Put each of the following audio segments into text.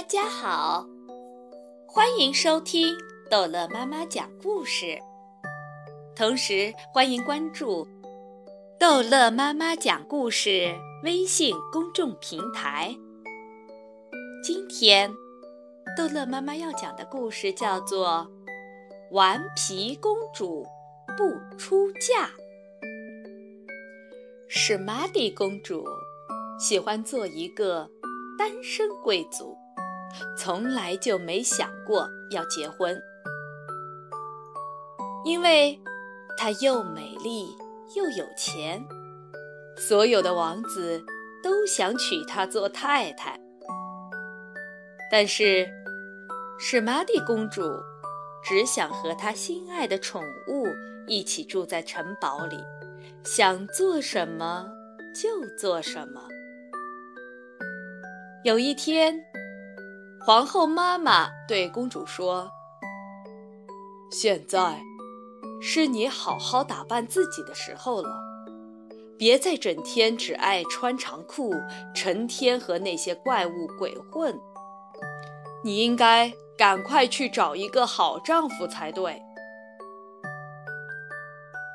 大家好，欢迎收听逗乐妈妈讲故事，同时欢迎关注“逗乐妈妈讲故事”微信公众平台。今天，逗乐妈妈要讲的故事叫做《顽皮公主不出嫁》。史玛蒂公主喜欢做一个单身贵族。从来就没想过要结婚，因为她又美丽又有钱，所有的王子都想娶她做太太。但是，史玛蒂公主只想和她心爱的宠物一起住在城堡里，想做什么就做什么。有一天。皇后妈妈对公主说：“现在是你好好打扮自己的时候了，别再整天只爱穿长裤，成天和那些怪物鬼混。你应该赶快去找一个好丈夫才对。”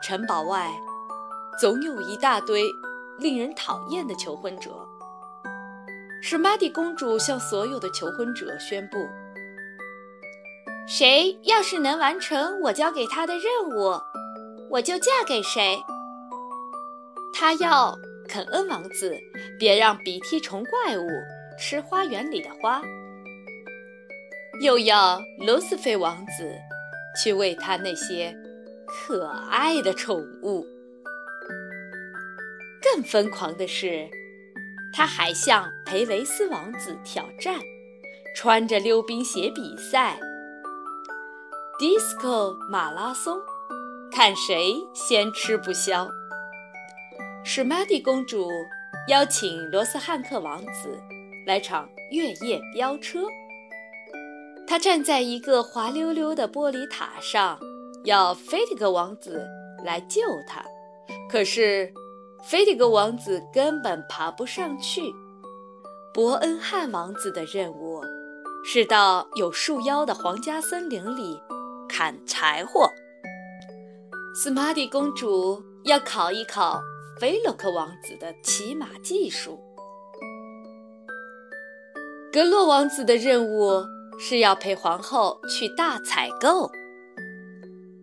城堡外总有一大堆令人讨厌的求婚者。史玛蒂公主向所有的求婚者宣布：“谁要是能完成我交给他的任务，我就嫁给谁。她要肯恩王子别让鼻涕虫怪物吃花园里的花，又要罗斯菲王子去喂他那些可爱的宠物。更疯狂的是。”他还向培维斯王子挑战，穿着溜冰鞋比赛，disco 马拉松，看谁先吃不消。史玛蒂公主邀请罗斯汉克王子来场越野飙车，他站在一个滑溜溜的玻璃塔上，要菲迪格王子来救他，可是。菲迪格王子根本爬不上去。伯恩汉王子的任务是到有树妖的皇家森林里砍柴火。斯玛蒂公主要考一考菲洛克王子的骑马技术。格洛王子的任务是要陪皇后去大采购。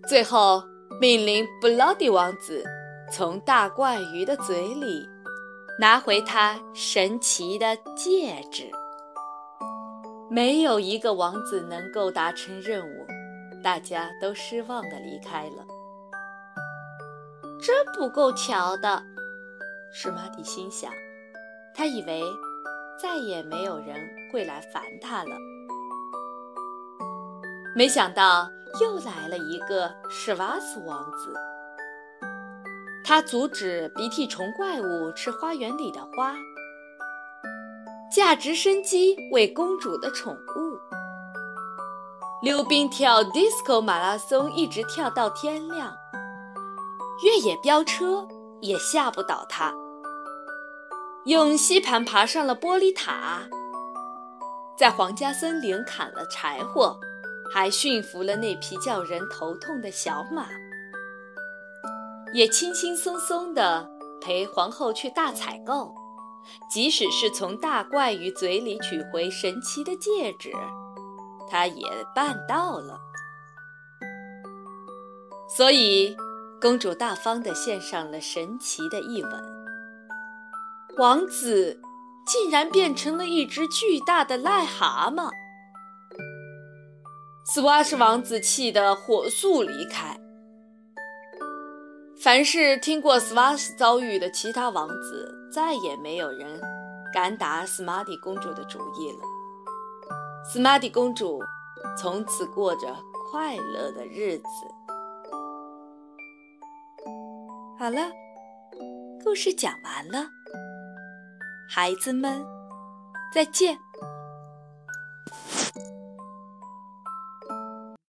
最后命令布劳迪王子。从大怪鱼的嘴里拿回他神奇的戒指。没有一个王子能够达成任务，大家都失望地离开了。真不够瞧的，史玛蒂心想。他以为再也没有人会来烦他了。没想到又来了一个史瓦斯王子。他阻止鼻涕虫怪物吃花园里的花，驾直升机喂公主的宠物，溜冰跳 disco 马拉松一直跳到天亮，越野飙车也吓不倒他，用吸盘爬上了玻璃塔，在皇家森林砍了柴火，还驯服了那匹叫人头痛的小马。也轻轻松松地陪皇后去大采购，即使是从大怪鱼嘴里取回神奇的戒指，他也办到了。所以，公主大方地献上了神奇的一吻，王子竟然变成了一只巨大的癞蛤蟆。斯瓦什王子气得火速离开。凡是听过斯瓦斯遭遇的其他王子，再也没有人敢打斯玛蒂公主的主意了。斯玛蒂公主从此过着快乐的日子。好了，故事讲完了，孩子们，再见。